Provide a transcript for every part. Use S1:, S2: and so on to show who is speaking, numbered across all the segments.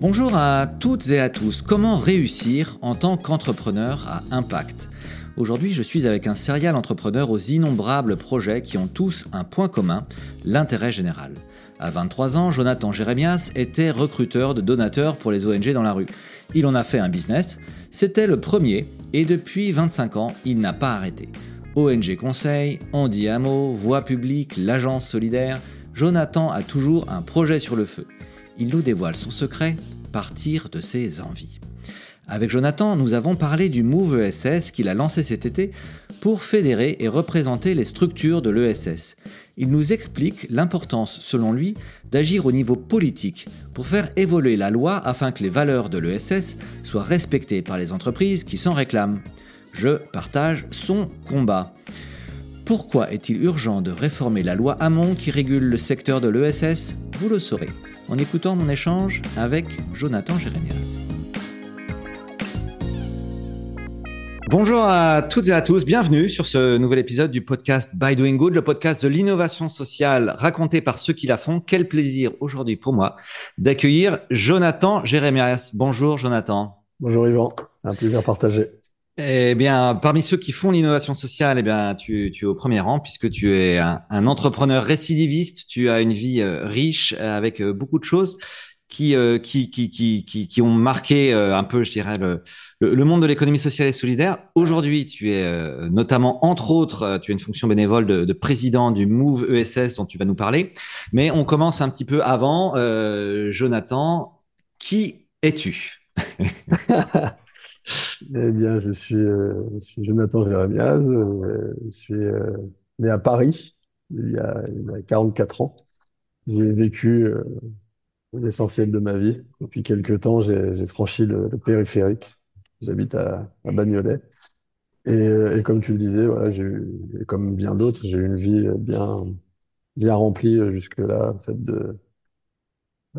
S1: Bonjour à toutes et à tous. Comment réussir en tant qu'entrepreneur à impact? Aujourd'hui, je suis avec un serial entrepreneur aux innombrables projets qui ont tous un point commun, l'intérêt général. À 23 ans, Jonathan Jérémias était recruteur de donateurs pour les ONG dans la rue. Il en a fait un business, c'était le premier, et depuis 25 ans, il n'a pas arrêté. ONG Conseil, Andy Hameau, Voix publique, l'Agence solidaire, Jonathan a toujours un projet sur le feu. Il nous dévoile son secret, partir de ses envies. Avec Jonathan, nous avons parlé du Move ESS qu'il a lancé cet été pour fédérer et représenter les structures de l'ESS. Il nous explique l'importance, selon lui, d'agir au niveau politique pour faire évoluer la loi afin que les valeurs de l'ESS soient respectées par les entreprises qui s'en réclament. Je partage son combat. Pourquoi est-il urgent de réformer la loi Hamon qui régule le secteur de l'ESS Vous le saurez en écoutant mon échange avec Jonathan Jérémias. Bonjour à toutes et à tous, bienvenue sur ce nouvel épisode du podcast By Doing Good, le podcast de l'innovation sociale raconté par ceux qui la font. Quel plaisir aujourd'hui pour moi d'accueillir Jonathan Jérémias. Bonjour Jonathan.
S2: Bonjour Yvan, c'est un plaisir partagé.
S1: Eh bien, parmi ceux qui font l'innovation sociale, eh bien, tu, tu, es au premier rang puisque tu es un, entrepreneur récidiviste. Tu as une vie euh, riche euh, avec euh, beaucoup de choses qui, qui, qui, qui, qui, ont marqué un peu, je dirais, le, le, monde de l'économie sociale et solidaire. Aujourd'hui, tu es notamment, entre autres, tu as une fonction bénévole de, de, président du Move ESS dont tu vas nous parler. Mais on commence un petit peu avant. Jonathan, qui es-tu?
S2: Eh bien, je suis, euh, je suis Jonathan Jérémiaz, euh, je suis euh, né à Paris il y a, il y a 44 ans. J'ai vécu l'essentiel de ma vie. Depuis quelques temps, j'ai franchi le, le périphérique. J'habite à, à Bagnolet. Et, et comme tu le disais, voilà, j'ai eu, comme bien d'autres, j'ai eu une vie bien, bien remplie jusque-là, de,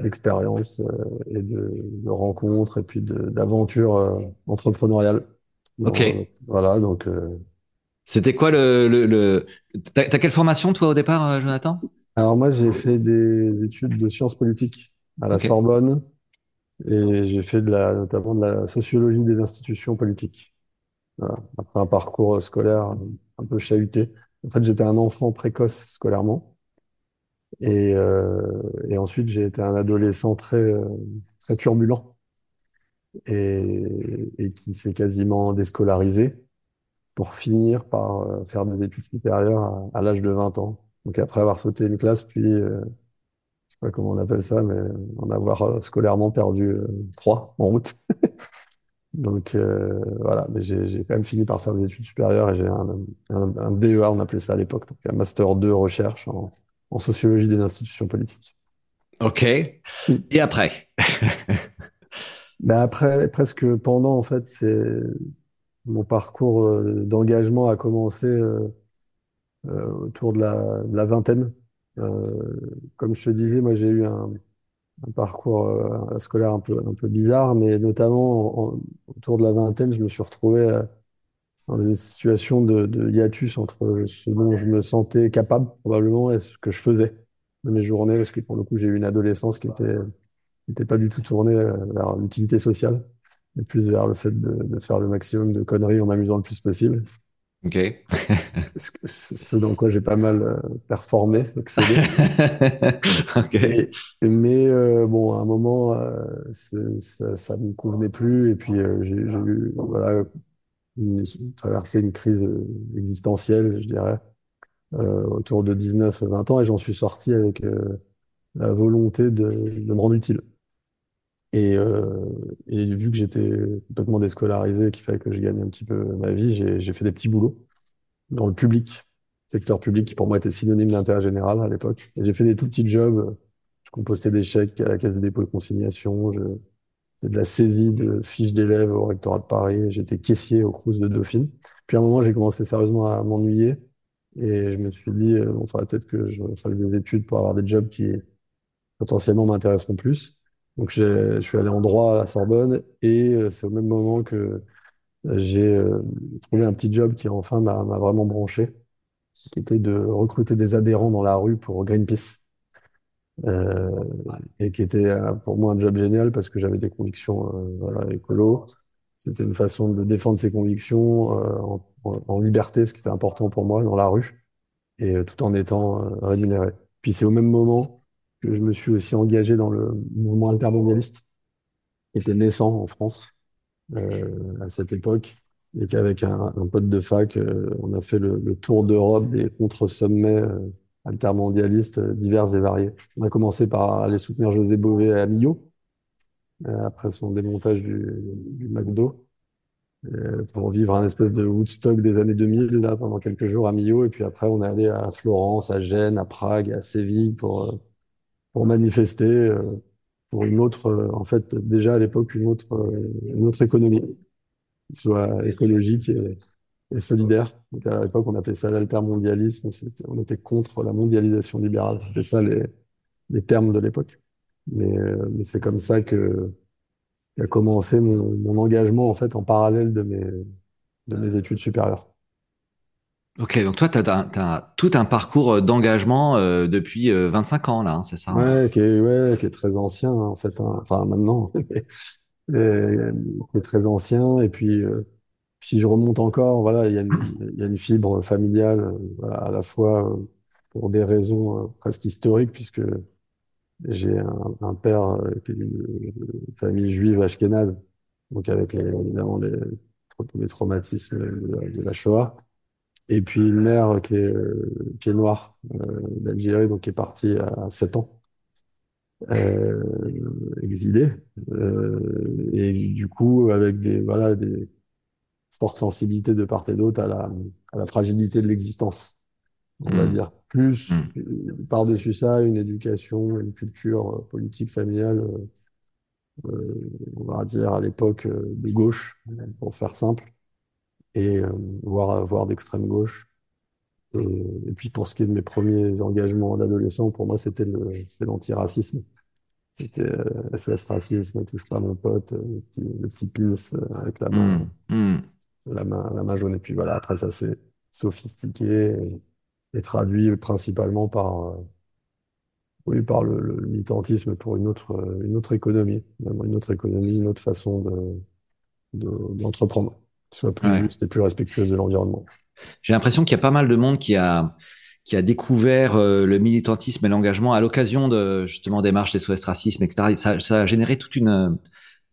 S2: d'expérience euh, et de, rencontres et puis d'aventures euh, entrepreneuriales.
S1: Ok.
S2: voilà, donc. Euh,
S1: C'était quoi le, le, T'as, quelle formation toi au départ, Jonathan?
S2: Alors moi, j'ai fait des études de sciences politiques à la Sorbonne et j'ai fait de la, notamment de la sociologie des institutions politiques. Voilà. Après un parcours scolaire un peu chahuté. En fait, j'étais un enfant précoce scolairement. Et, euh, et ensuite, j'ai été un adolescent très, euh, très turbulent et, qui s'est quasiment déscolarisé pour finir par euh, faire des études supérieures à, l'âge de 20 ans. Donc après avoir sauté une classe, puis euh, je sais pas comment on appelle ça, mais en avoir scolairement perdu trois en route. Donc voilà, mais j'ai quand même fini par faire des études supérieures et j'ai un, un, un, DEA, on appelait ça à l'époque, donc un master 2 recherche en, en sociologie des institutions politiques.
S1: Ok. Et après?
S2: Ben Après, presque pendant, en fait, c'est mon parcours euh, d'engagement a commencé euh, euh, autour de la, la vingtaine. comme je te disais, moi j'ai eu un, un parcours scolaire un peu, un peu bizarre, mais notamment autour de la vingtaine, je me suis retrouvé dans une situation de, de, hiatus entre ce dont je me sentais capable, probablement, et ce que je faisais de mes journées, parce que pour le coup, j'ai eu une adolescence qui était, qui était pas du tout tournée euh, vers l'utilité sociale, mais plus vers le fait de, de, faire le maximum de conneries en m'amusant le plus possible.
S1: Ok.
S2: ce, ce, dans quoi j'ai pas mal euh, performé, excellé.
S1: ok.
S2: mais euh, bon, à un moment, euh, ça, ça me convenait plus, et puis j'ai eu, voilà, une, traversé une crise euh, existentielle, je dirais, euh, autour de 19-20 ans, et j'en suis sorti avec euh, la volonté de, de, me rendre utile. Et, euh, et vu que j'étais complètement déscolarisé, qu'il fallait que je gagne un petit peu ma vie, j'ai fait des petits boulots dans le public, secteur public qui pour moi était synonyme d'intérêt général à l'époque. J'ai fait des tout petits jobs. Je compostais des chèques à la caisse des dépôts et consignation. Je, de la saisie de fiches d'élèves au rectorat de Paris. J'étais caissier au Crous de Dauphine. Puis à un moment, j'ai commencé sérieusement à m'ennuyer et je me suis dit, euh, bon, faudrait peut-être que je fasse des études pour avoir des jobs qui potentiellement m'intéresseront plus. Donc je suis allé en droit à la Sorbonne et euh, c'est au même moment que euh, j'ai trouvé un petit job qui enfin m'a vraiment branché. qui était de recruter des adhérents dans la rue pour Greenpeace. Euh, et qui était euh, pour moi un job génial parce que j'avais des convictions euh, voilà, écolo. C'était une façon de défendre ses convictions en, en, liberté, ce qui était important pour moi dans la rue, et tout en étant rémunéré. Puis c'est au même moment que je me suis aussi engagé dans le mouvement altermondialiste, qui était naissant en France à cette époque, et qu'avec un, un, pote de fac, on a fait le, le tour d'Europe des contre-sommets altermondialistes euh, divers et variés. On a commencé par aller soutenir José Bové à Millau, euh, après son démontage du, McDo, euh, pour vivre un espèce de Woodstock des années 2000 là, pendant quelques jours à Millau. Et puis après, on est allé à Florence, à Gênes, à Prague, à Séville pour, pour manifester pour une autre, en fait, déjà à l'époque, une autre, une autre économie, soit écologique et, et solidaire. Donc à l'époque, on appelait ça l'altermondialisme. On était contre la mondialisation libérale. C'était ça les, les termes de l'époque. Mais, euh, mais c'est comme ça que a commencé mon, mon, engagement en fait en parallèle de mes, de mes études supérieures.
S1: Ok, donc toi, tu as, tout un parcours d'engagement euh, depuis 25 euh, ans, là, hein, c'est ça
S2: hein? Ouais, qui est, ouais, qui est très ancien, hein, en fait. Hein. Enfin, maintenant, qui est très ancien. Et puis, euh, si je remonte encore, voilà, il y a une, fibre familiale, euh, à la fois euh, pour des raisons euh, presque historiques, puisque j'ai un, père qui est d'une famille juive ashkénaze, donc avec évidemment les, les traumatismes de, la Shoah, et puis une mère qui est, qui est noire d'Algérie, donc qui est partie à 7 ans. Euh, exilée euh, et du coup avec des voilà des forte sensibilité de part et d'autre à la, à la fragilité de l'existence, on va mmh. dire. Plus, mmh. par-dessus ça, une éducation, une culture euh, politique familiale, euh, euh, on va dire à l'époque de gauche, pour faire simple, et voire, voire d'extrême gauche. Et, et, puis pour ce qui est de mes premiers engagements d'adolescent, pour moi, c'était l'antiracisme. C'était euh, SOS Racisme, touche pas mon pote, le petit, le petit pins avec la main. Mmh la main, la main jaune. Et puis voilà, après, ça c'est sophistiqué et, traduit principalement par, euh, oui, par le, le, militantisme pour une autre, une autre économie, une autre économie, une autre façon de, d'entreprendre, qui soit plus juste et plus respectueuse de l'environnement.
S1: J'ai l'impression qu'il y a pas mal de monde qui a, qui a découvert euh, le militantisme et l'engagement à l'occasion de justement des marches des SOS racisme, etc. ça, ça a généré toute une,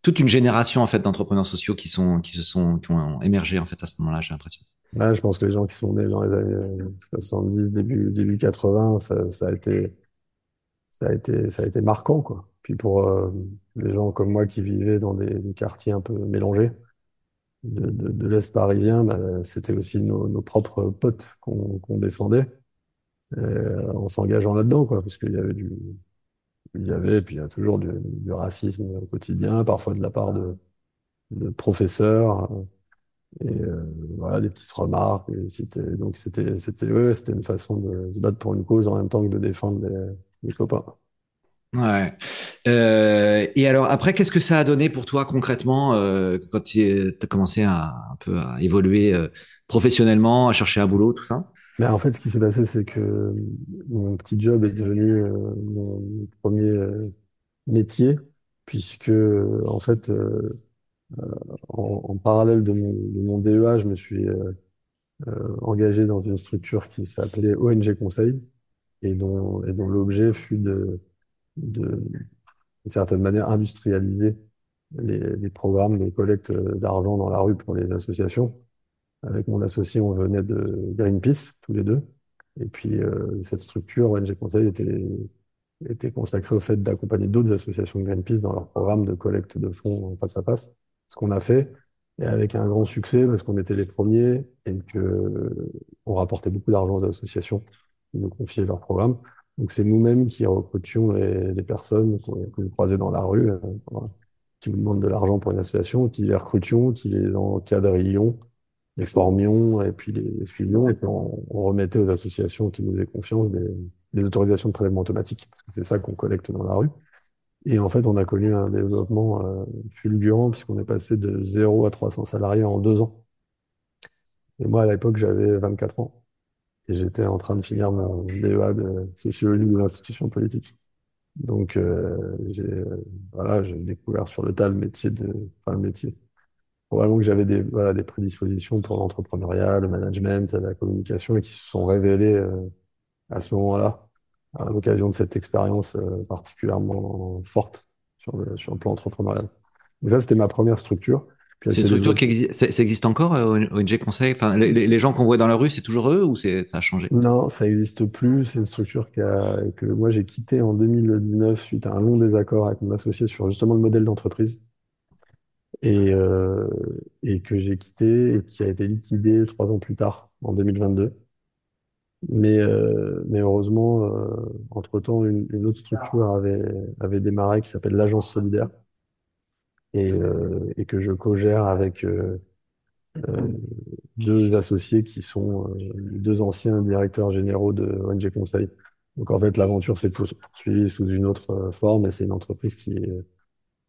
S1: toute une génération en fait d'entrepreneurs sociaux qui sont qui se sont qui ont émergé en fait à ce moment-là, j'ai l'impression.
S2: Ouais, je pense que les gens qui sont nés dans les années 70, début début 80, ça, ça a été ça a été ça a été marquant quoi. Puis pour euh, les gens comme moi qui vivaient dans des, quartiers un peu mélangés de, de, de l'est parisien, bah, c'était aussi nos, nos, propres potes qu'on qu'on défendait euh, en s'engageant là-dedans quoi, parce qu'il y avait du il y avait, puis il y a toujours du, racisme au quotidien, parfois de la part de, de professeurs, euh, et euh, voilà, des petites remarques. Et donc c'était, c'était, ouais, c'était une façon de se battre pour une cause en même temps que de défendre les, copains.
S1: Ouais. Euh, et alors après, qu'est-ce que ça a donné pour toi concrètement euh, quand tu as commencé à un peu à évoluer professionnellement, à chercher un boulot, tout ça?
S2: Mais en fait, ce qui s'est passé, c'est que mon petit job est devenu euh, mon premier euh, métier, puisque en fait, euh, en, en, parallèle de mon, de mon, DEA, je me suis engagé dans une structure qui s'appelait ONG Conseil et dont, et dont l'objet fut de, de, d'une certaine manière, industrialiser les, les programmes de collecte d'argent dans la rue pour les associations avec mon associé, on venait de Greenpeace, tous les deux. Et puis, euh, cette structure, ONG Conseil, était, consacrée au fait d'accompagner d'autres associations de Greenpeace dans leur programme de collecte de fonds face à face. Ce qu'on a fait, et avec un grand succès, parce qu'on était les premiers et que on rapportait beaucoup d'argent aux associations qui nous confiaient leur programme. Donc, c'est nous-mêmes qui recrutions les, personnes qu'on croisait dans la rue, euh, qui nous demandent de l'argent pour une association, qui les recrutions, qui les encadrions, les formions et puis les suivions, et puis on, on, remettait aux associations qui nous faisaient confiance des, des autorisations de prélèvement automatique. C'est ça qu'on collecte dans la rue. Et en fait, on a connu un développement euh, fulgurant puisqu'on est passé de 0 à 300 salariés en deux ans. Et moi, à l'époque, j'avais 24 ans. et j'étais en train de finir mon DEA de sociologie de l'institution politique. Donc, euh, j'ai euh, voilà, j'ai découvert sur le tas le métier de, enfin, le métier. Probablement que j'avais des, voilà, des prédispositions pour l'entrepreneuriat, le management, la communication, et qui se sont révélées euh, à ce moment-là, à l'occasion de cette expérience euh, particulièrement forte sur le, sur le plan entrepreneurial. Donc ça, c'était ma première structure.
S1: C'est une structure qui existe, ça, ça existe encore, euh, ONG Conseil? Enfin, les, gens qu'on voit dans la rue, c'est toujours eux ou c'est, ça a changé?
S2: Non, ça n'existe plus. C'est une structure a- que moi j'ai quittée en 2019 suite à un long désaccord avec mon associé sur justement le modèle d'entreprise et, euh, et que j'ai quitté et qui a été liquidée trois ans plus tard, en 2022. Mais, euh, mais heureusement, euh, entre-temps, une, une autre structure avait, avait démarré qui s'appelle l'Agence Solidaire et, euh, et que je co-gère avec euh, euh, deux associés qui sont euh, deux anciens directeurs généraux de ONG Conseil. Donc en fait, l'aventure s'est poursuivie sous une autre euh, forme et c'est une entreprise qui, est-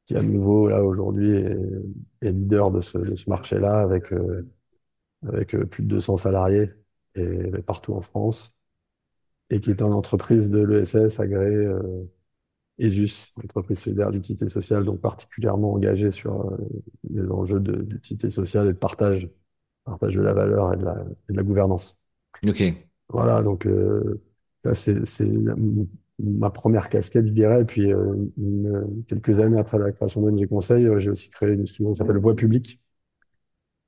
S2: qui à nouveau, là, aujourd'hui, est, est leader de ce, de ce marché-là avec, euh, avec euh, plus de 200 salariés et, et partout en France et qui est une entreprise de l'ESS agréée euh, ESUS, entreprise solidaire d'utilité sociale, donc particulièrement engagée sur euh, les enjeux d'utilité sociale et de partage, partage de la valeur et de la, et de la gouvernance.
S1: Ok.
S2: Voilà, donc euh, ça c'est ma première casquette, je dirais. Et puis euh, une- quelques années après la création d'ONG Conseil, euh, j'ai aussi créé une structure qui s'appelle Voix publique,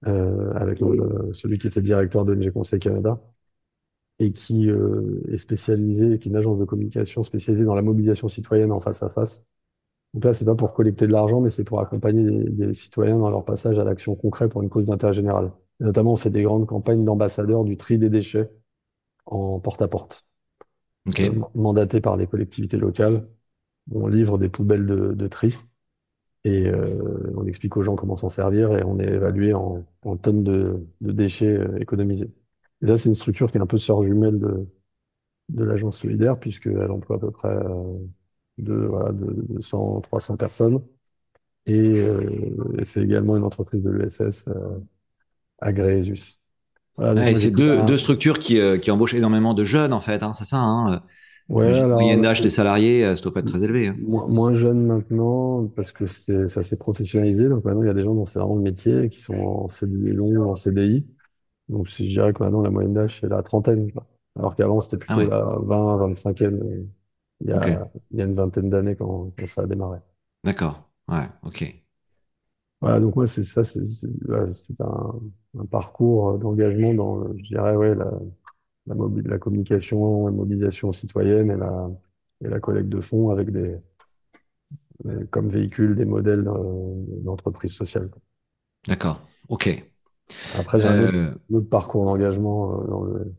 S2: euh, avec celui qui était directeur d'ONG Conseil Canada et qui euh, est spécialisé, qui est une agence de communication spécialisée dans la mobilisation citoyenne en face à face. Donc là, c'est pas pour collecter de l'argent, mais c'est pour accompagner les, les citoyens dans leur passage à l'action concrète pour une cause d'intérêt général. Et notamment, on fait des grandes campagnes d'ambassadeurs du tri des déchets en porte-à-porte,
S1: Ok.
S2: Euh, mandatés par les collectivités locales. On livre des poubelles de, tri et euh, on explique aux gens comment s'en servir et on est évalué en, tonnes de, déchets euh, économisés. Et là, c'est une structure qui est un peu sœur jumelle de, l'agence solidaire, puisqu'elle emploie à peu près de, voilà, de, de 100, 300 personnes. Et, c'est également une entreprise de l'ESS agréée ESUS. Voilà,
S1: Ouais, c'est deux, deux structures qui, euh, qui embauchent énormément de jeunes, en fait, hein, c'est ça, hein.
S2: Ouais,
S1: que la
S2: alors
S1: moyenne
S2: là,
S1: d'âge des salariés, euh, ça doit pas être très élevé, hein.
S2: moins, moins jeune maintenant, parce que ça s'est professionnalisé. Donc maintenant, il y a des gens dont c'est vraiment le métier, qui sont en CDI long ou en CDI. Donc je dirais que maintenant, la moyenne d'âge, c'est la trentaine. quoi. Alors qu'avant, c'était
S1: Ah
S2: plutôt
S1: ouais,
S2: la 20, 25e, euh, il y a, il y a une vingtaine d'années quand, quand ça a démarré.
S1: d'accord, ouais, ok.
S2: Voilà, donc moi, c'est ça, c'est tout un, un parcours euh, d'engagement dans, le- je dirais, ouais, la, la, mobi- la communication, la mobilisation citoyenne et la, et la collecte de fonds avec des, comme véhicule des modèles euh, d'entreprise sociale.
S1: D'accord, ok.
S2: Après, j'ai un autre,
S1: Euh,
S2: un autre parcours d'engagement dans le,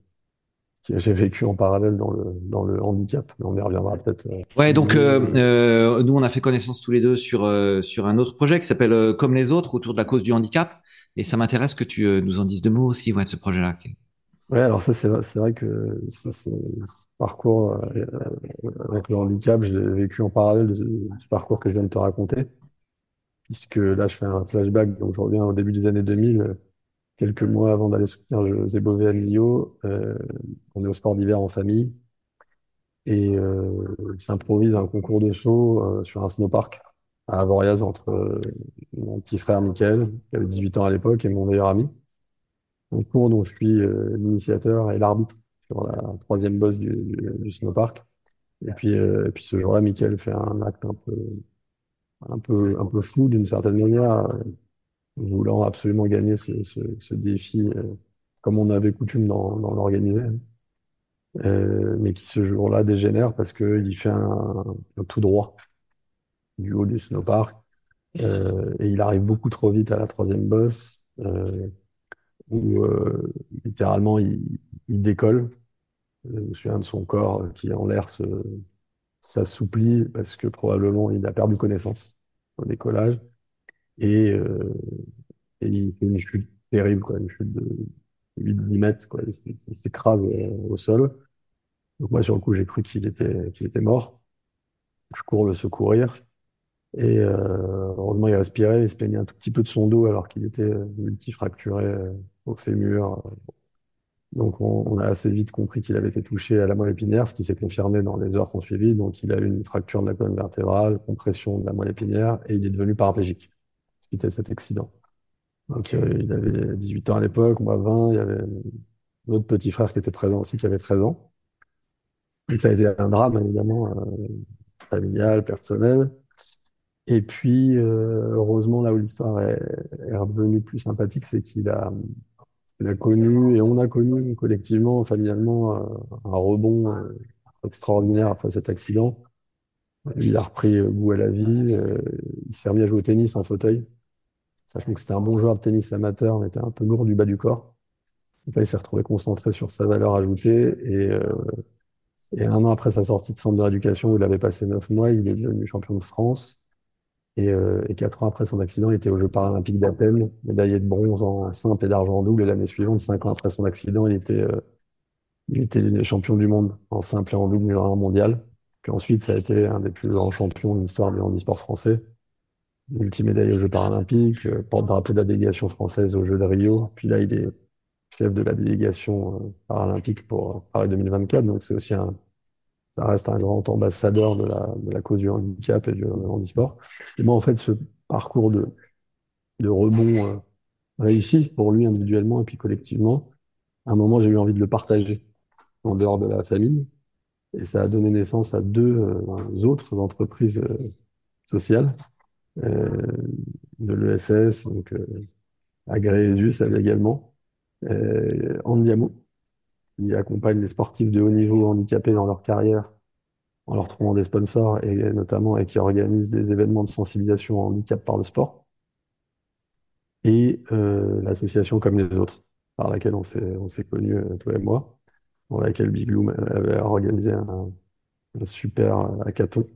S2: que j'ai vécu en parallèle dans le, dans le handicap, mais on y reviendra peut-être. euh,
S1: ouais, donc euh, euh, nous on a fait connaissance tous les deux sur euh, sur un autre projet qui s'appelle Comme les autres autour de la cause du handicap, et ça m'intéresse que tu nous en dises deux mots aussi, ouais, de ce projet-là.
S2: Ouais, alors ça, c'est vrai, c'est vrai que ça, c'est- parcours avec le handicap, je l'ai vécu en parallèle du parcours que je viens de te raconter, puisque là, je fais un flashback, donc je reviens au début des années 2000, euh, quelques mois avant d'aller soutenir José Bové à Millau, euh, on est au sport d'hiver en famille, et euh, il s'improvise un concours de saut euh, sur un snowpark à Avoriaz entre euh, mon petit frère Mickaël, qui avait 18 ans à l'époque, et mon meilleur ami. Un cours dont je suis euh, l'initiateur et l'arbitre sur la troisième bosse du, du, du snowpark. Et puis, euh, et puis ce jour-là, Mickaël fait un acte un peu, un peu, un peu fou d'une certaine manière, euh, voulant absolument gagner ce, ce, ce défi euh, comme on avait coutume d'en d'en l'organiser, hein. Euh, mais qui ce jour-là dégénère parce qu'il fait un, un tout droit du haut du snowpark euh, et il arrive beaucoup trop vite à la troisième bosse où littéralement il, il décolle. Je me souviens de son corps qui en l'air s'assouplit parce que probablement il a perdu connaissance au décollage et, euh, et il fait une chute terrible, une chute de 8-10 mètres, quoi. Il s'écrase euh, au sol. Donc moi sur le coup j'ai cru qu'il était, mort. Je cours le secourir et euh, heureusement il respirait, il se plaignait un tout petit peu de son dos alors qu'il était multifracturé euh, au fémur, Donc, on, on a assez vite compris qu'il avait été touché à la moelle épinière, ce qui s'est confirmé dans les heures qu'on suivi. Donc, il a eu une fracture de la colonne vertébrale, compression de la moelle épinière, et il est devenu paraplégique suite à cet accident. Donc, euh, il avait 18 ans à l'époque, moi 20, il y avait un autre petit frère qui était présent aussi, qui avait 13 ans. Donc, ça a été un drame, évidemment, euh, familial, personnel. Et puis, euh, heureusement, là où l'histoire est, est redevenue plus sympathique, c'est qu'il a, il a connu, et on a connu collectivement, familialement, un rebond extraordinaire après cet accident. Il a repris goût à la vie, il s'est remis à jouer au tennis en fauteuil, sachant que c'était un bon joueur de tennis amateur, mais était un peu lourd du bas du corps. Il s'est retrouvé concentré sur sa valeur ajoutée, et, euh, et un an après sa sortie de centre de rééducation, où il avait passé neuf mois, il est devenu champion de France. Et, euh, quatre ans après son accident, il était aux Jeux paralympiques d'Athènes, médaillé de bronze en simple et d'argent en double. Et l'année suivante, cinq ans après son accident, il était, euh, champion du monde en simple et en double, numéro un mondial. Puis ensuite, ça a été un des plus grands champions de l'histoire du handisport français. Multimédaille aux Jeux paralympiques, euh, porte-drapeau de la délégation française aux Jeux de Rio. Puis là, il est chef de la délégation euh, paralympique pour euh, Paris 2024. Donc c'est aussi un, ça reste un grand ambassadeur de la, de la cause du handicap et du handisport. Et moi, en fait, ce parcours de, de rebond réussi pour lui individuellement et puis collectivement, à un moment, j'ai eu envie de le partager en dehors de la famille. Et ça a donné naissance à deux autres entreprises sociales de l'ESS, donc euh, Agrézius également, euh, Andiamo, qui accompagne les sportifs de haut niveau handicapés dans leur carrière en leur trouvant des sponsors et notamment et qui organise des événements de sensibilisation au handicap par le sport. Et euh, l'association comme les autres, par laquelle on s'est on s'est connus, euh, toi et moi, dans laquelle Big Loom avait organisé un, un super hackathon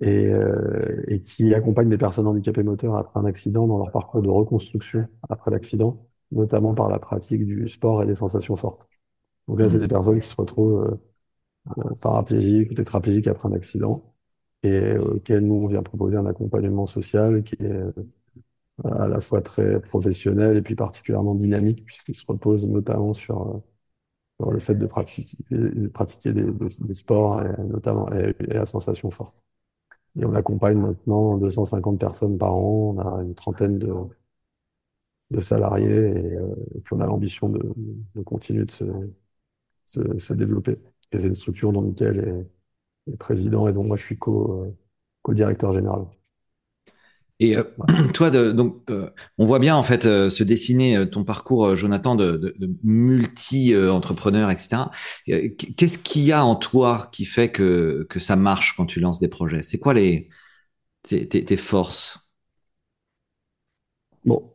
S2: et, euh, et qui accompagne des personnes handicapées moteurs après un accident dans leur parcours de reconstruction après l'accident, notamment par la pratique du sport et des sensations fortes. Donc là, c'est des personnes qui se retrouvent euh, paraplégiques ou tétraplégiques après un accident et auxquelles nous, on vient proposer un accompagnement social qui est euh, à la fois très professionnel et puis particulièrement dynamique puisqu'il se repose notamment sur, euh, sur le fait de pratiquer, de pratiquer des, des, des sports et notamment et, et à sensations fortes. Et on accompagne maintenant 250 personnes par an, on a une trentaine de, de salariés et, euh, et puis on a l'ambition de, de continuer de se, se, se développer. Et c'est une structure dont Mickaël est, est président et dont moi je suis euh, co-directeur général.
S1: Et euh, toi, de, donc, euh, on voit bien en fait euh, se dessiner ton parcours, Jonathan, de, de, de multi-entrepreneur, etc. Qu'est-ce qu'il y a en toi qui fait que, que ça marche quand tu lances des projets? C'est quoi les, tes, tes, tes forces?
S2: Bon,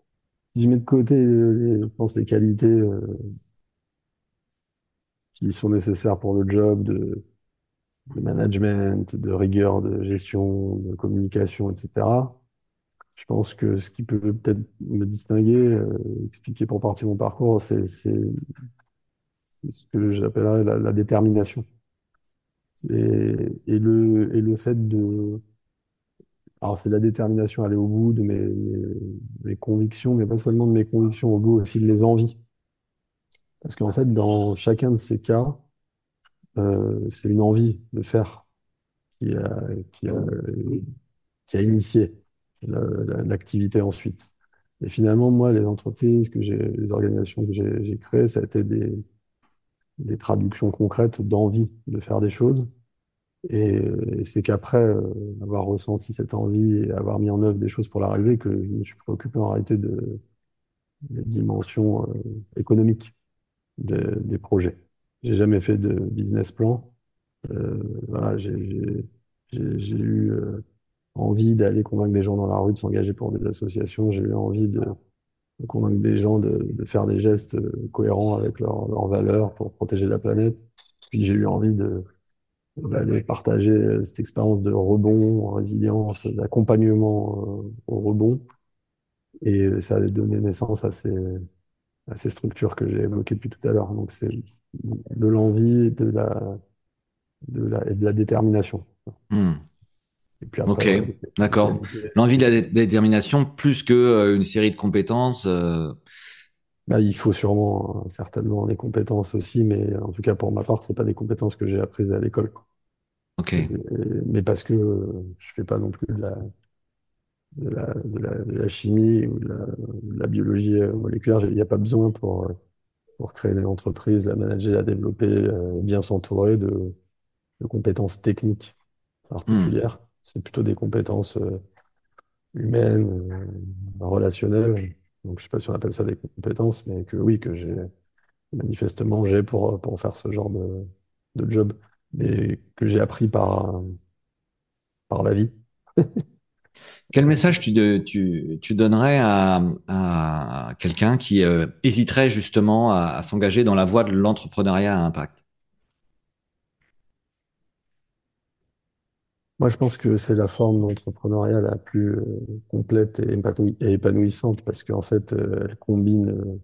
S2: je mets de côté, les, je pense, les qualités qui sont nécessaires pour le job de, de management, de rigueur, de gestion, de communication, etc. Je pense que ce qui peut peut-être me distinguer, euh, expliquer pour partie mon parcours, c'est ce que j'appellerais la, détermination. Et, le, fait de... Alors c'est la détermination à aller au bout de mes, convictions, mais pas seulement de mes convictions, au bout aussi de mes envies. Parce qu'en fait, dans chacun de ces cas, euh, c'est une envie de faire qui a, initié l'activité ensuite. Et finalement, moi, les entreprises que les organisations que j'ai créées, ça a été des, des traductions concrètes d'envie de faire des choses. Et, c'est qu'après euh, avoir ressenti cette envie et avoir mis en œuvre des choses pour l'arriver, que je me suis préoccupé en réalité de, des dimensions euh, économiques de- des projets. J'ai jamais fait de business plan. Euh, voilà, j'ai eu euh, envie d'aller convaincre des gens dans la rue de s'engager pour des associations. J'ai eu envie de, convaincre des gens de, faire des gestes euh, cohérents avec leurs leurs valeurs pour protéger la planète. Puis j'ai eu envie d'aller partager euh, cette expérience de rebond, résilience, d'accompagnement euh, au rebond. Et ça a donné naissance à ces, structures que j'ai évoquées depuis tout à l'heure. Donc c'est de l'envie, et de la détermination.
S1: Hmm.
S2: Et puis
S1: Ok,
S2: après,
S1: d'accord. L'envie de la dé- détermination plus que euh, une série de compétences. euh,
S2: Bah, il faut sûrement euh, certainement des compétences aussi, mais en tout cas pour ma part, c'est pas des compétences que j'ai apprises à l'école.
S1: Ok.
S2: Et- mais parce que je fais pas non plus de la, de la, de la, de la chimie ou de la, de la biologie moléculaire. Il n'y a pas besoin pour, pour créer des entreprises, la manager, la développer, bien s'entourer de, de compétences techniques
S1: Hmm.
S2: particulières. C'est plutôt des compétences euh, humaines, euh, relationnelles. Donc, je sais pas si on appelle ça des compétences, mais que oui, que j'ai manifestement j'ai pour, pour faire ce genre de, de job, mais que j'ai appris par, par la vie.
S1: Quel message tu, tu, donnerais à, à quelqu'un qui euh, hésiterait justement à s'engager dans la voie de l'entrepreneuriat à impact?
S2: Moi, je pense que c'est la forme d'entrepreneuriat la plus euh, complète et épanouis- et épanouissante parce qu'en fait, euh, elle combine euh,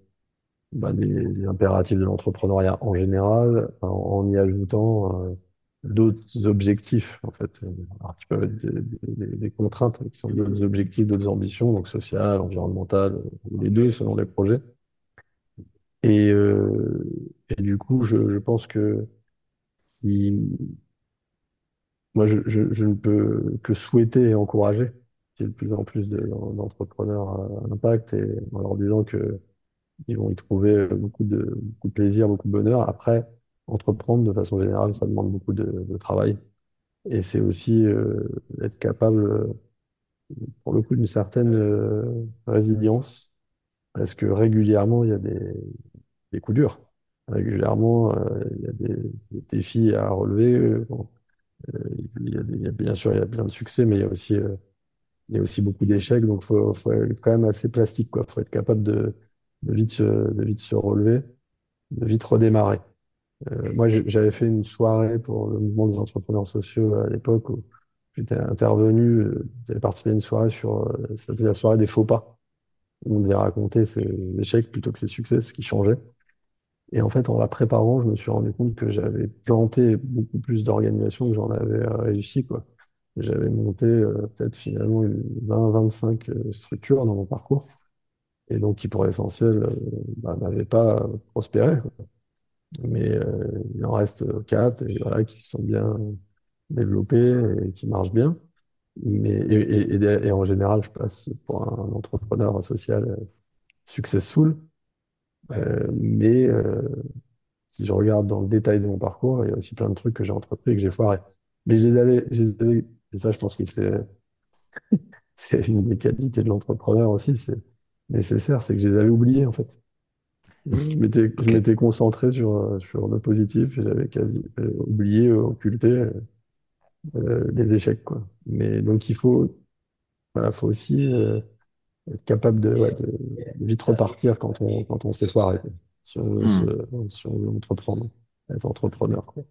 S2: bah, les, impératifs de l'entrepreneuriat en général en, y ajoutant d'autres objectifs, en fait, alors, qui peuvent être des, contraintes, qui sont d'autres objectifs, d'autres ambitions, donc sociales, environnementales, ou les deux selon les projets. Et, euh, et du coup, je, je pense que moi, je, je, je ne peux que souhaiter et encourager qu'il y ait de plus en plus de- d'entrepreneurs à impact et en leur disant que ils vont y trouver beaucoup de, beaucoup de plaisir, beaucoup de bonheur. Après, entreprendre de façon générale, ça demande beaucoup de, de travail. Et c'est aussi euh, être capable, pour le coup, d'une certaine euh, résilience, parce que régulièrement, il y a des, des coups durs. Régulièrement, euh, il y a des, des défis à relever. Euh, il y a, il bien sûr, il y a plein de succès, mais il y a aussi, euh, il y a aussi beaucoup d'échecs. Donc, il faut, faut être quand même assez plastique, quoi. Faut être capable de, de vite, de vite se relever, de vite redémarrer. Euh, moi, j'avais fait une soirée pour le mouvement des entrepreneurs sociaux à l'époque où j'étais intervenu, euh, j'avais participé à une soirée sur, euh, ça s'appelait la soirée des faux pas, on devait raconter ses échecs plutôt que ses succès, ce qui changeait. Et en fait, en la préparant, je me suis rendu compte que j'avais planté beaucoup plus d'organisations que j'en avais euh, réussi. J'avais monté euh, peut-être finalement une 20-25 euh, structures dans mon parcours, et donc qui pour l'essentiel bah, n'avaient pas prospéré. Mais il en reste quatre et voilà, qui se sont bien développés et qui marchent bien. Mais, et, et, en général, je passe pour un entrepreneur social successful. Euh, mais euh, si je regarde dans le détail de mon parcours, il y a aussi plein de trucs que j'ai entrepris et que j'ai foiré. Mais je les avais, je les avais, et ça, je pense que c'est, c'est une des qualités de l'entrepreneur aussi, c'est nécessaire, c'est que je les avais oubliés, en fait. Je m'étais, je m'étais concentré sur, sur le positif et j'avais quasi euh, oublié, occulté euh, euh, les échecs, quoi. Mais donc, il faut, voilà, faut aussi euh, être capable de, ouais, de, de vite repartir quand on, quand on s'est foiré, quoi. Si on veut se,
S1: Hmm.
S2: si on veut entreprendre, être entrepreneur, quoi.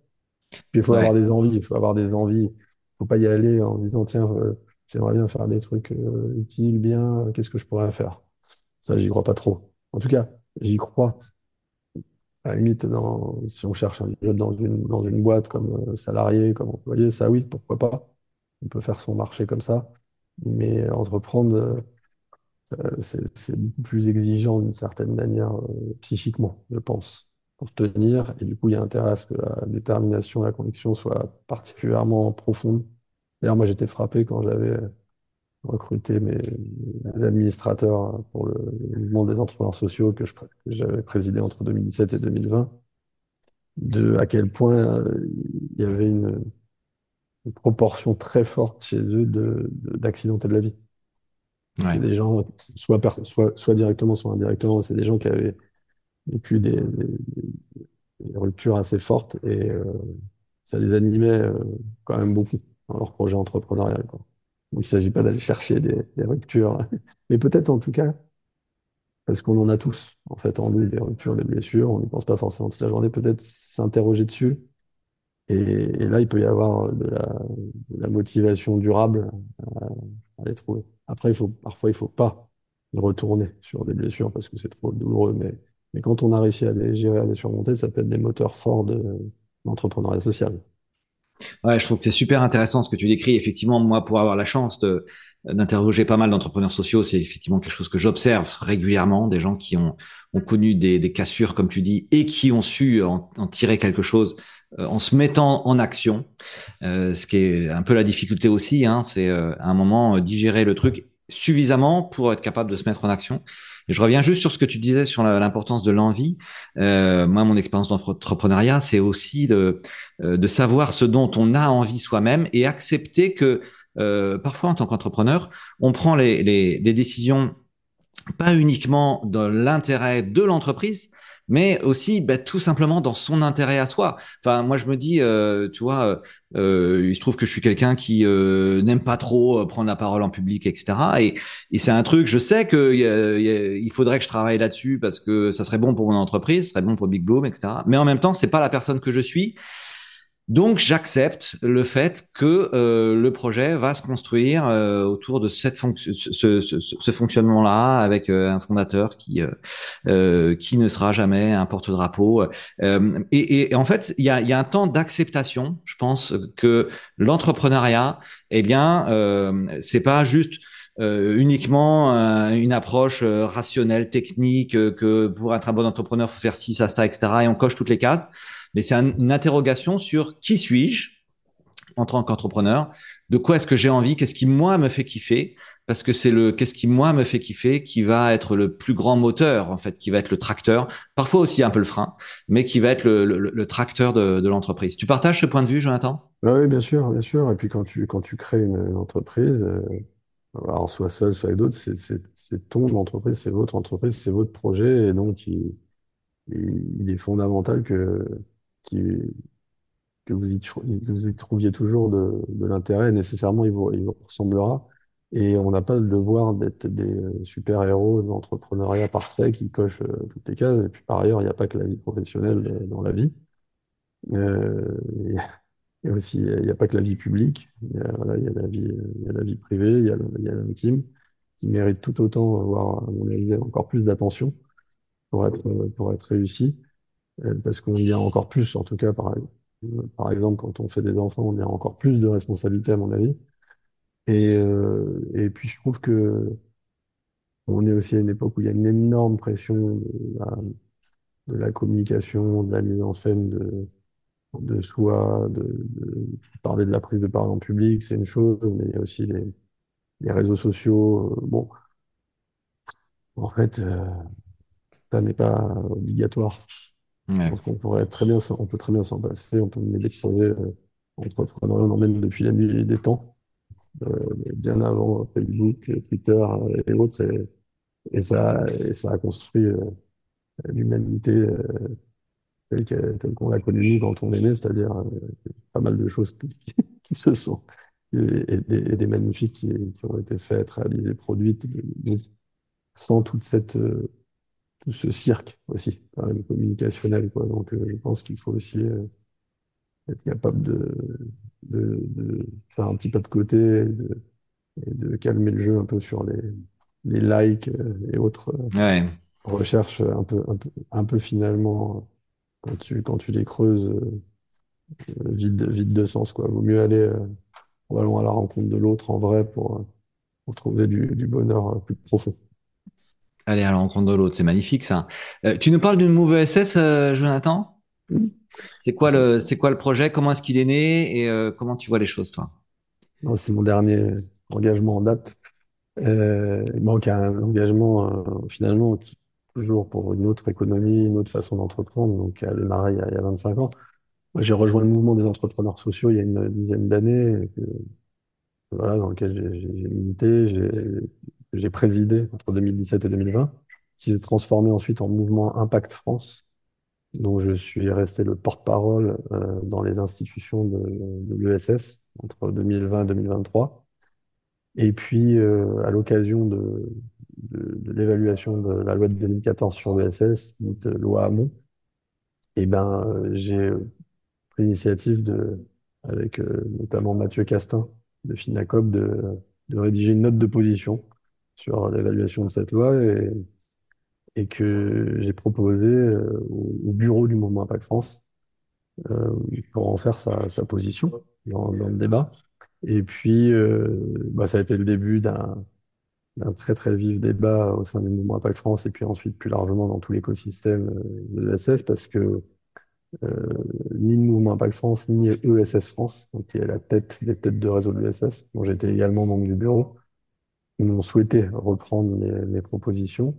S2: Puis il faut avoir des envies, il faut avoir des envies. Il faut pas y aller en se disant, tiens, euh, j'aimerais bien faire des trucs euh, utiles, bien, qu'est-ce que je pourrais faire? Ça, j'y crois pas trop. En tout cas, j'y crois. À la limite, dans, si on cherche un job dans une, dans une boîte comme euh, salarié, comme employé, ça oui, pourquoi pas. On peut faire son marché comme ça. Mais entreprendre, euh, c'est c'est beaucoup plus exigeant d'une certaine manière euh, psychiquement, je pense, pour tenir. Et du coup, il y a intérêt à ce que la détermination, la conviction soient particulièrement profondes. D'ailleurs, moi, j'étais frappé quand j'avais recruté mes, administrateurs pour le, mouvement des entrepreneurs sociaux que j'avais présidé entre 2017 et 2020, de à quel point euh, il y avait une, proportion très forte chez eux de, de- d'accidentés de la vie. Des gens, soit, directement, soit indirectement, c'est des gens qui avaient vécu des, ruptures assez fortes et euh, ça les animait euh, quand même beaucoup dans leur projet entrepreneurial, il ne s'agit pas d'aller chercher des, des ruptures, mais peut-être en tout cas, parce qu'on en a tous, en fait, en nous, des ruptures, des blessures, on n'y pense pas forcément toute la journée, peut-être s'interroger dessus. Et, là, il peut y avoir de la, de motivation durable à, les trouver. Après, il faut, parfois, il faut pas retourner sur des blessures parce que c'est trop douloureux, mais, quand on a réussi à les gérer, à les surmonter, ça peut être des moteurs forts de l'entrepreneuriat social.
S1: Ouais, je trouve que c'est super intéressant ce que tu décris. Effectivement, moi, pour avoir la chance de d'interroger pas mal d'entrepreneurs sociaux, c'est effectivement quelque chose que j'observe régulièrement, des gens qui ont, connu des, cassures, comme tu dis, et qui ont su en, tirer quelque chose en se mettant en action, euh, ce qui est un peu la difficulté aussi, hein, c'est euh, à un moment digérer le truc suffisamment pour être capable de se mettre en action. Je reviens juste sur ce que tu disais sur l'importance de l'envie. Euh, moi, mon expérience d'entrepreneuriat, c'est aussi de, de savoir ce dont on a envie soi-même et accepter que euh, parfois, en tant qu'entrepreneur, on prend les, les, des décisions pas uniquement dans l'intérêt de l'entreprise, mais aussi bah, tout simplement dans son intérêt à soi. Enfin, moi, je me dis, euh, tu vois, euh, il se trouve que je suis quelqu'un qui euh, n'aime pas trop euh, prendre la parole en public, etc. Et, et c'est un truc, je sais que il faudrait que je travaille là-dessus parce que ça serait bon pour mon entreprise, ça serait bon pour Big Bloom, etc. Mais en même temps, c'est pas la personne que je suis. Donc j'accepte le fait que euh, le projet va se construire euh, autour de cette ce, ce, ce fonctionnement-là, avec euh, un fondateur qui euh, qui ne sera jamais un porte-drapeau. Et, et, en fait, il y a, y a un temps d'acceptation. Je pense que l'entrepreneuriat, eh bien, c'est pas juste euh, uniquement une approche rationnelle, technique, que pour être un bon entrepreneur, faut faire ci, ça, ça, etc. Et on coche toutes les cases mais c'est une interrogation sur qui suis-je en tant qu'entrepreneur, de quoi est-ce que j'ai envie, qu'est-ce qui moi me fait kiffer, parce que c'est le qu'est-ce qui moi me fait kiffer qui va être le plus grand moteur en fait, qui va être le tracteur, parfois aussi un peu le frein, mais qui va être le, tracteur de, l'entreprise. Tu partages ce point de vue, Jonathan?
S2: Oui, bien sûr, bien sûr. Et puis quand tu quand tu crées une, entreprise, euh, alors soit seul, soit avec d'autres, c'est ton entreprise, c'est votre entreprise, c'est votre projet, et donc il est fondamental que que vous y, trouviez toujours de, l'intérêt, nécessairement il vous, ressemblera. Et on n'a pas le devoir d'être des euh, super-héros de l'entrepreneuriat parfait qui cochent euh, toutes les cases. Et puis par ailleurs, il n'y a pas que la vie professionnelle euh, dans la vie. Euh, et, aussi, il n'y a pas que la vie publique. Il y a, la vie, y a la vie privée, il y a, il y a l'intime, qui mérite tout autant, voire à mon avis, encore plus d'attention pour être, pour être réussi. Euh, parce qu'on y a encore plus, en tout cas, par, exemple, quand on fait des enfants, on y a encore plus de responsabilités, à mon avis. Et, euh, et puis, je trouve que on est aussi à une époque où il y a une énorme pression de la, communication, de la mise en scène de, de soi, de, de, parler de la prise de parole en public, c'est une chose, mais il y a aussi les, les réseaux sociaux. Euh, bon, en fait, euh, ça n'est pas obligatoire. Qu'on pourrait très bien, on peut très bien s'en passer, on peut mener des projets euh, entrepreneuriaux, on en mène depuis la nuit des temps, euh, bien avant Facebook, Twitter euh, et autres, et, ça, ça a construit euh, l'humanité telle qu'on l'a connue quand on est né, c'est-à-dire pas mal de choses qui, se sont, et, des, magnifiques qui, ont été faites, réalisées, produites, sans toute cette tout ce cirque aussi, quand même, communicationnel, quoi. Donc, euh, je pense qu'il faut aussi euh, être capable de, de, de faire un petit pas de côté et de, et de calmer le jeu un peu sur les, les likes euh, et autres euh,
S1: Ouais.
S2: recherches un peu, un peu, un peu finalement, quand tu, quand tu les creuses, euh, vide, vide de sens, quoi. Vaut mieux aller euh, allons à la rencontre de l'autre en vrai pour, euh, pour trouver du, du bonheur euh, plus profond.
S1: Aller à la rencontre de l'autre, c'est magnifique ça. Euh, tu nous parles d'une Move ESS, euh, Jonathan? C'est quoi le, quoi le projet? Comment est-ce qu'il est né? Et euh, comment tu vois les choses, toi?
S2: Non, C'est mon dernier engagement en date. Il manque un engagement finalement qui toujours pour une autre économie, une autre façon d'entreprendre, donc a démarré il y a, il y a 25 ans. Moi, j'ai rejoint le mouvement des entrepreneurs sociaux il y a une dizaine d'années, voilà, dans lequel j'ai milité, j'ai présidé entre 2017 et 2020, qui s'est transformé ensuite en mouvement Impact France, dont je suis resté le porte-parole euh, dans les institutions de, l'ESS entre 2020 et 2023. Et puis, euh, à l'occasion de, l'évaluation de la loi de 2014 sur l'ESS, dite loi Hamon, eh ben, euh, j'ai pris l'initiative avec euh, notamment Mathieu Castin de Finacop, de rédiger une note de position sur l'évaluation de cette loi et, et que j'ai proposé euh, au, au bureau du mouvement Impact France euh, pour en faire sa, sa position dans, dans le débat. Et puis, euh, bah, ça a été le début d'un très très vif débat au sein du mouvement Impact France et puis ensuite plus largement dans tout l'écosystème de l'ESS parce que euh, ni le mouvement Impact France ni ESS France, donc qui est la tête des têtes de réseau de l'ESS, dont j'étais également membre du bureau, n'ont souhaité reprendre mes, mes propositions,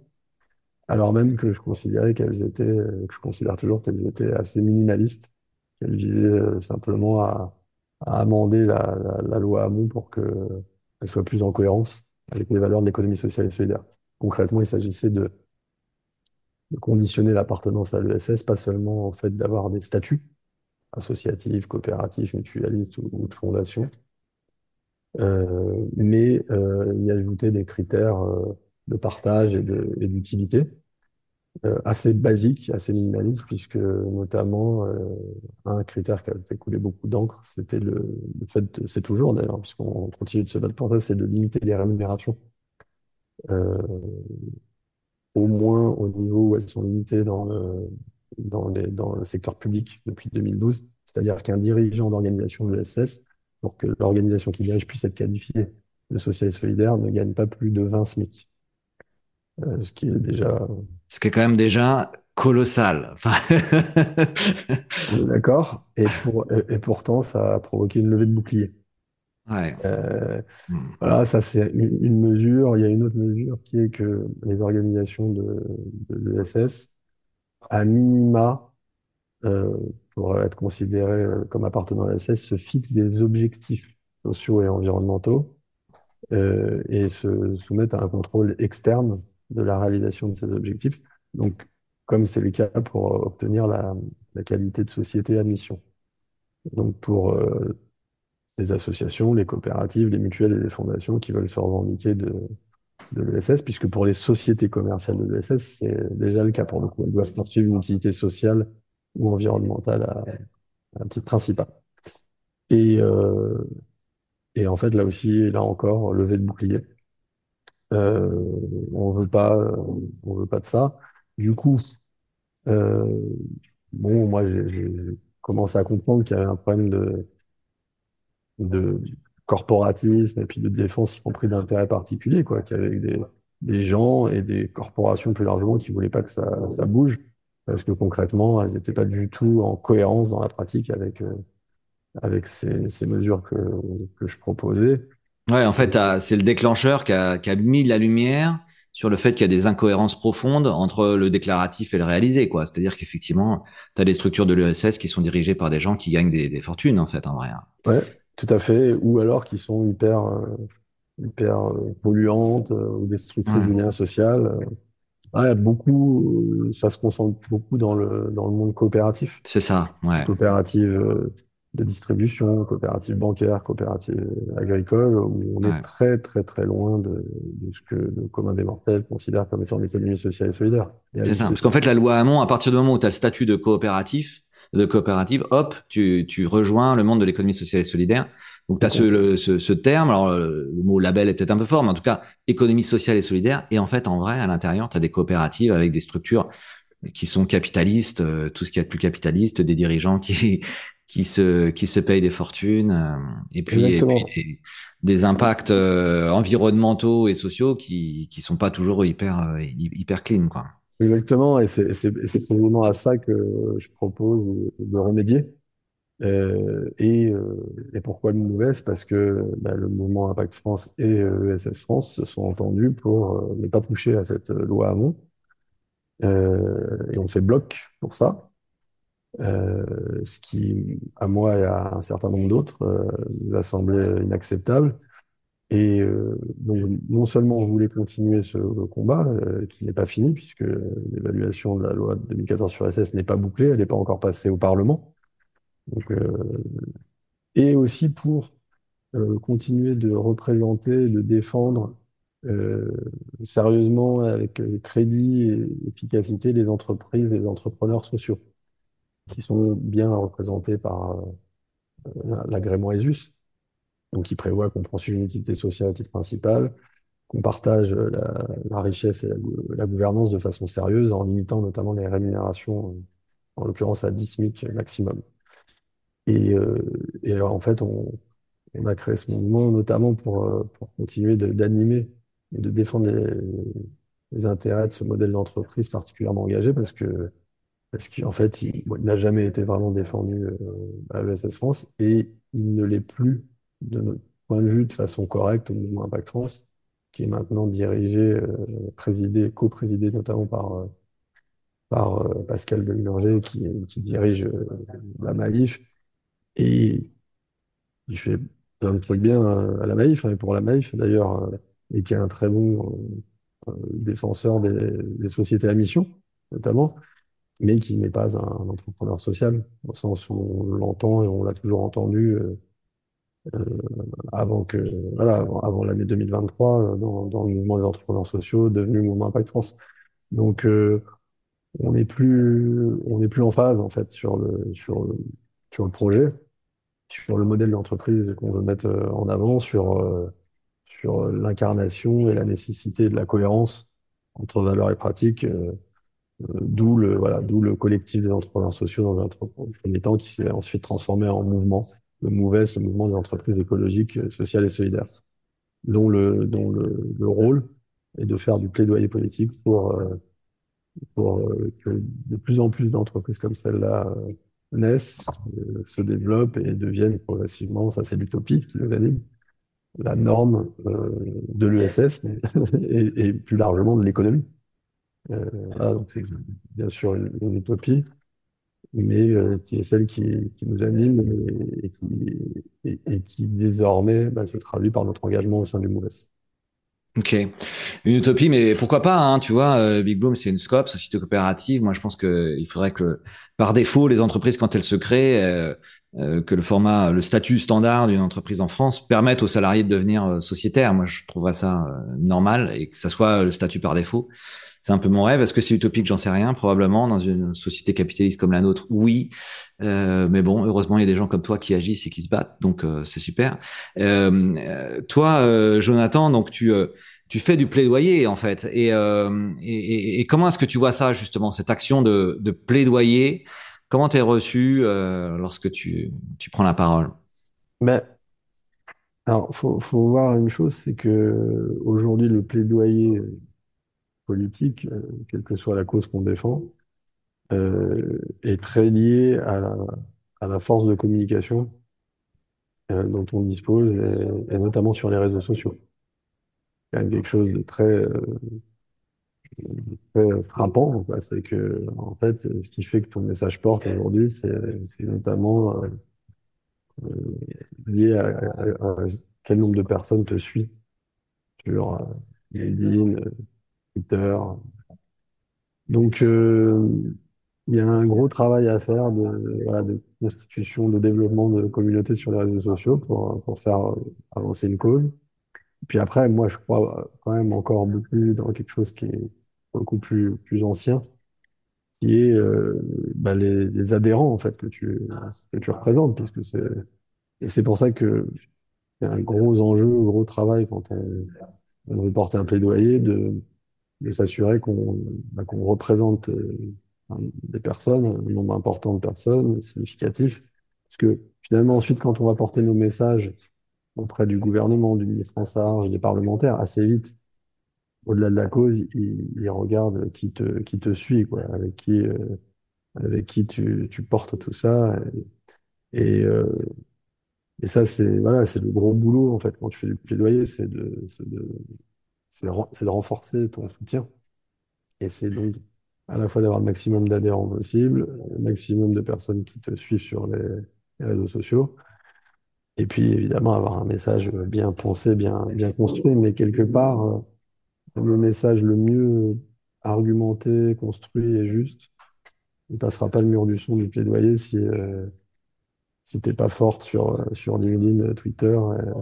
S2: alors même que je considérais qu'elles étaient, que je considère toujours qu'elles étaient assez minimalistes, qu'elles visaient euh, simplement à, à amender la, la, la loi Hamon pour qu'elle soit plus en cohérence avec les valeurs de l'économie sociale et solidaire. Concrètement, il s'agissait de, de conditionner l'appartenance à l'ESS, pas seulement en fait d'avoir des statuts associatifs, coopératifs, mutualistes ou, ou de fondations, mais euh, y ajouter des critères euh, de partage et d'utilité euh, assez basiques, assez minimalistes, puisque notamment euh, un critère qui a fait couler beaucoup d'encre, c'était le, le fait, c'est toujours d'ailleurs, puisqu'on continue de se battre pour ça, c'est de limiter les rémunérations euh, au moins au niveau où elles sont limitées dans le, dans le secteur public depuis 2012. C'est-à-dire qu'un dirigeant d'organisation de l'ESS, pour que l'organisation qui dirige puisse être qualifiée de social et solidaire, ne gagne pas plus de 20 SMIC. Euh, ce qui est déjà,
S1: Ce qui est quand même déjà colossal. Enfin,
S2: d'accord, et, pour, et, et pourtant ça a provoqué une levée de bouclier.
S1: ouais.
S2: Euh,
S1: Hmm.
S2: voilà, ça c'est une, une mesure. Il y a une autre mesure qui est que les organisations de, de l'ESS, à minima, euh, pour être considérés euh, comme appartenant à l'ESS, se fixent des objectifs sociaux et environnementaux euh, et se soumettent à un contrôle externe de la réalisation de ces objectifs. Donc, comme c'est le cas pour euh, obtenir la, la qualité de société à mission. Donc, pour euh, les associations, les coopératives, les mutuelles et les fondations qui veulent se revendiquer de, de l'ESS, puisque pour les sociétés commerciales de l'ESS, c'est déjà le cas pour le coup. Elles doivent poursuivre une utilité sociale ou environnementale à, à un titre principal. Et, euh, et en fait, là aussi, là encore, lever le bouclier. Euh, on veut pas, on veut pas de ça. Du coup, euh, bon, moi, j'ai j'ai commencé à comprendre qu'il y avait un problème de, de corporatisme et puis de défense, y compris d'intérêts particuliers, quoi, qu'il y avait des, des gens et des corporations plus largement qui voulaient pas que ça, ça bouge, parce que concrètement, elles n'étaient pas du tout en cohérence dans la pratique avec, euh, avec ces, ces mesures que, que je proposais.
S1: Ouais, en fait, c'est le déclencheur qui a, qui a mis de la lumière sur le fait qu'il y a des incohérences profondes entre le déclaratif et le réalisé, quoi. C'est-à-dire qu'effectivement, tu as des structures de l'ESS qui sont dirigées par des gens qui gagnent des, des fortunes, en fait, en vrai.
S2: Ouais, tout à fait. Ou alors qui sont hyper, euh, hyper euh, polluantes euh, ou destructrices
S1: Ouais.
S2: du lien social. Ouais, beaucoup, euh, ça se concentre beaucoup dans le, dans le monde coopératif.
S1: C'est ça, ouais.
S2: Coopérative euh, de distribution, coopérative bancaire, coopérative agricole, où on
S1: Ouais.
S2: est très, très, très loin de, de ce que le commun des mortels considère comme étant l'économie sociale et solidaire.
S1: C'est ça. Parce qu'en fait, la loi Hamon, à partir du moment où tu as le statut de coopératif, de coopérative, hop, tu, tu rejoins le monde de l'économie sociale et solidaire. Donc, tu as ce, le- ce, ce terme, alors euh, le mot label est peut-être un peu fort, mais en tout cas, économie sociale et solidaire. Et en fait, en vrai, à l'intérieur, tu as des coopératives avec des structures qui sont capitalistes, euh, tout ce qu'il y a de plus capitaliste, des dirigeants qui, qui, se, qui se payent des fortunes, euh, et puis, et puis
S2: Exactement.
S1: des, des impacts euh, environnementaux et sociaux qui, qui sont pas toujours hyper, hyper clean, quoi.
S2: Exactement, et c'est précisément à ça que je propose de remédier. Euh, et, euh, et pourquoi une mauvaise? Parce que bah, le mouvement Impact France et euh, ESS France se sont entendus pour euh, ne pas toucher à cette euh, loi Hamon. Euh, et on fait bloc pour ça. Euh, ce qui, à moi et à un certain nombre d'autres, euh, nous a semblé inacceptable. Et euh, donc, non seulement on voulait continuer ce combat, euh, qui n'est pas fini, puisque l'évaluation de la loi de 2014 sur SS n'est pas bouclée, elle n'est pas encore passée au Parlement. Donc, euh, et aussi pour euh, continuer de représenter, de défendre euh, sérieusement, avec euh, crédit et efficacité, les entreprises et les entrepreneurs sociaux, qui sont bien représentés par l'agrément ESUS, donc qui prévoit qu'on poursuive une utilité sociale à titre principal, qu'on partage la, richesse et la, la gouvernance de façon sérieuse, en limitant notamment les rémunérations, en l'occurrence à 10 SMIC maximum. Et, euh, et en fait, on, on a créé ce mouvement notamment pour, euh, pour continuer d'animer et de défendre les, les intérêts de ce modèle d'entreprise particulièrement engagé parce que parce qu'en fait, il, n'a jamais été vraiment défendu euh, à l'ESS France et il ne l'est plus de notre point de vue de façon correcte au mouvement Impact France, qui est maintenant dirigé, euh, présidé, co-présidé notamment par, par Pascal Demurger qui, qui dirige la Maïf. Et il fait plein de trucs bien euh, à la Maïf, hein, et pour la Maïf d'ailleurs, euh, et qui est un très bon euh, défenseur des, sociétés à mission, notamment mais qui n'est pas un, entrepreneur social, au sens où on l'entend et on l'a toujours entendu avant que, voilà, avant, l'année 2023, euh, dans, le mouvement des entrepreneurs sociaux, devenu mouvement Impact France. Donc, on n'est plus, on n'est plus en phase, en fait, sur le, sur le, sur le projet, sur le modèle d'entreprise qu'on veut mettre euh, en avant, sur, euh, sur l'incarnation et la nécessité de la cohérence entre valeurs et pratiques. euh, D'où le, voilà, d'où le collectif des entrepreneurs sociaux dans un premier temps qui s'est ensuite transformé en mouvement, le MOVES, le mouvement des entreprises écologiques, sociales et solidaires, dont le, dont le, le rôle est de faire du plaidoyer politique pour, pour que de plus en plus d'entreprises comme celle-là naissent, euh, se développent et deviennent progressivement, ça c'est l'utopie qui nous anime, la norme euh, de l'ESS et, et plus largement de l'économie. Euh, voilà, donc c'est bien sûr une, une utopie, mais qui est celle qui, qui nous anime et, et qui, et, et qui désormais bah, se traduit par notre engagement au sein du MOVES.
S1: Ok, une utopie, mais pourquoi pas, hein, tu vois, euh, Big Bloom, c'est une SCOP, société coopérative. Moi, je pense que il faudrait que, par défaut, les entreprises, quand elles se créent, euh, euh, que le format, le statut standard d'une entreprise en France permette aux salariés de devenir sociétaires. Moi, je trouverais ça normal et que ça soit le statut par défaut. C'est un peu mon rêve. Est-ce que c'est utopique? J'en sais rien. Probablement dans une société capitaliste comme la nôtre, oui. Euh, mais bon, heureusement, il y a des gens comme toi qui agissent et qui se battent, donc euh, c'est super. Euh, euh, toi, euh, Jonathan, donc tu euh, tu fais du plaidoyer en fait. Et, et, et comment est-ce que tu vois ça justement, cette action de, de plaidoyer? Comment t'es reçu lorsque tu, tu prends la parole?
S2: Mais alors, faut, faut voir une chose, c'est que aujourd'hui, le plaidoyer politique, euh, quelle que soit la cause qu'on défend, euh, est très lié à la, à la force de communication euh, dont on dispose, et, et notamment sur les réseaux sociaux. Il y a quelque chose de très, très frappant. C'est que, en fait, ce qui fait que ton message porte aujourd'hui, c'est notamment euh, lié à, à- à quel nombre de personnes te suit sur euh, LinkedIn, Twitter. Donc, euh, il y a un gros travail à faire de, voilà, de de développement de communautés sur les réseaux sociaux pour, pour faire euh, avancer une cause. Puis après, moi, je crois euh, quand même encore beaucoup dans quelque chose qui est beaucoup plus, plus ancien, qui est bah, les, adhérents en fait que tu, que tu représentes, c'est et c'est pour ça que c'est un gros enjeu, un gros travail quand on, on veut porter un plaidoyer de, de s'assurer qu'on bah, représente euh, des personnes, un nombre important de personnes, significatif, parce que finalement ensuite quand on va porter nos messages auprès du gouvernement, du ministre en charge, des parlementaires, assez vite au-delà de la cause, il, il regarde qui te, qui te suit, quoi, avec qui, euh, avec qui tu, tu portes tout ça. Et, euh, et ça, c'est voilà, le gros boulot, en fait, quand tu fais du plaidoyer, c'est de, c'est de renforcer ton soutien. Et c'est donc à la fois d'avoir le maximum d'adhérents possible, le maximum de personnes qui te suivent sur les, réseaux sociaux. Et puis, évidemment, avoir un message bien pensé, bien, bien construit, mais quelque part, euh, le message le mieux argumenté, construit et juste, il passera pas le mur du son du plaidoyer si, euh, si t'es pas forte sur, sur LinkedIn, Twitter, euh,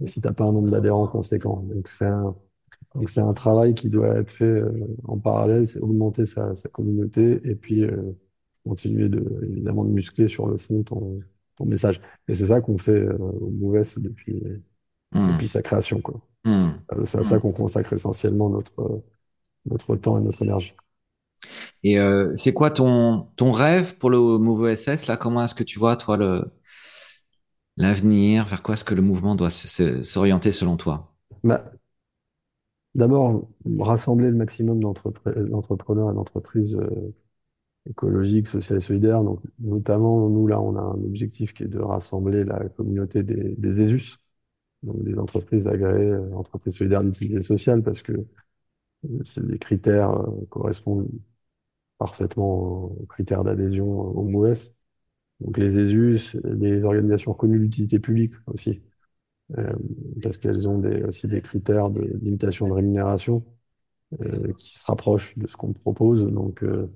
S2: et si t'as pas un nombre d'adhérents conséquent. Donc c'est un, donc c'est un travail qui doit être fait euh, en parallèle, c'est augmenter sa, sa communauté et puis euh, continuer de, évidemment de muscler sur le fond ton, ton message. Et c'est ça qu'on fait euh, au MOVES depuis,
S1: Hmm,
S2: depuis sa création, quoi.
S1: hmm,
S2: C'est à ça
S1: hmm.
S2: qu'on consacre essentiellement notre, notre temps et notre énergie.
S1: Et c'est quoi ton, ton rêve pour le Movo SS là? Comment est-ce que tu vois, toi, le, l'avenir, vers quoi est-ce que le mouvement doit s'orienter selon toi?
S2: Bah, d'abord, rassembler le maximum d'entrepreneurs et d'entreprises euh, écologiques, sociales et solidaires. Donc, notamment, nous, là, on a un objectif qui est de rassembler la communauté des, des ESUS, donc des entreprises agréées, euh, entreprises solidaires d'utilité sociale, parce que c'est des critères euh, correspondent parfaitement aux critères d'adhésion au MOES. Donc les ESUS, les organisations reconnues d'utilité publique aussi, euh, parce qu'elles ont des, aussi des critères de limitation de rémunération euh, qui se rapprochent de ce qu'on propose. Donc euh,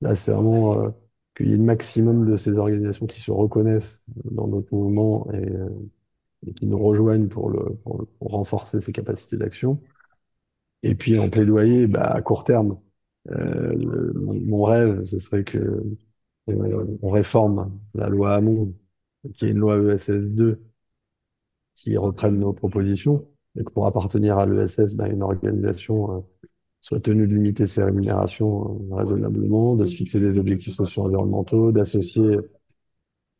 S2: là, c'est vraiment euh, qu'il y ait le maximum de ces organisations qui se reconnaissent dans notre mouvement et, euh, et qui nous rejoignent pour, le, pour, pour renforcer ces capacités d'action. Et puis en plaidoyer, bah, à court terme, euh, le- mon, rêve, ce serait que euh, on réforme la loi Hamon, qui est une loi ESS 2, qui reprenne nos propositions, et que pour appartenir à l'ESS, bah, une organisation euh, soit tenue de limiter ses rémunérations euh, raisonnablement, de se fixer des objectifs sociaux environnementaux, d'associer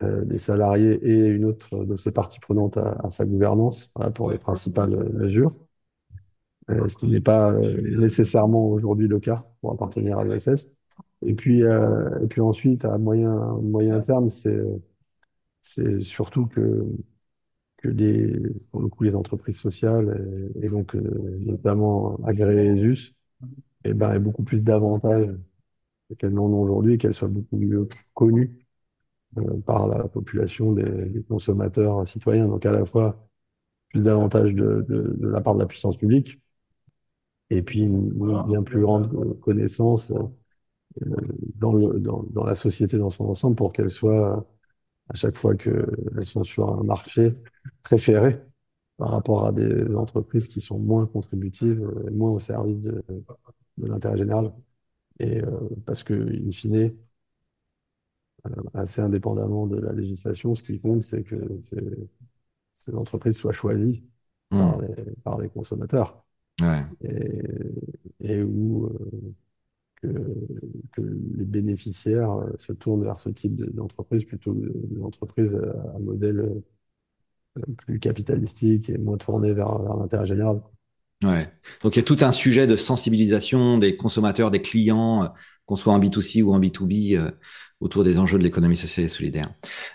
S2: euh, des salariés et une autre de ses parties prenantes à, sa gouvernance, pour les principales mesures ce qui n'est pas nécessairement aujourd'hui le cas pour appartenir à l'ESS. Et puis, et puis ensuite, à moyen, moyen terme, c'est, c'est surtout que, que les, pour le coup, les entreprises sociales, et, et donc euh, notamment agréées ESUS, eh ben, aient beaucoup plus d'avantages qu'elles n'en ont aujourd'hui et qu'elles soient beaucoup mieux connues euh, par la population des, des consommateurs citoyens. Donc à la fois plus d'avantages de, de, de la part de la puissance publique, et puis une, une bien plus grande connaissance euh, dans le, dans, dans la société dans son ensemble pour qu'elle soit, à chaque fois qu'elles sont sur un marché, préférées par rapport à des entreprises qui sont moins contributives, euh, moins au service de, de l'intérêt général. Et euh, parce que, in fine, euh, assez indépendamment de la législation, ce qui compte, c'est que ces, entreprises soient choisies par les, par les consommateurs
S1: Ouais.
S2: et, et où euh, que, que les bénéficiaires euh, se tournent vers ce type de- d'entreprise plutôt que d'entreprise à, à modèle euh, plus capitalistique et moins tourné vers, vers l'intérêt général.
S1: Ouais. Donc il y a tout un sujet de sensibilisation des consommateurs, des clients, euh, qu'on soit en B2C ou en B2B, euh, autour des enjeux de l'économie sociale et solidaire.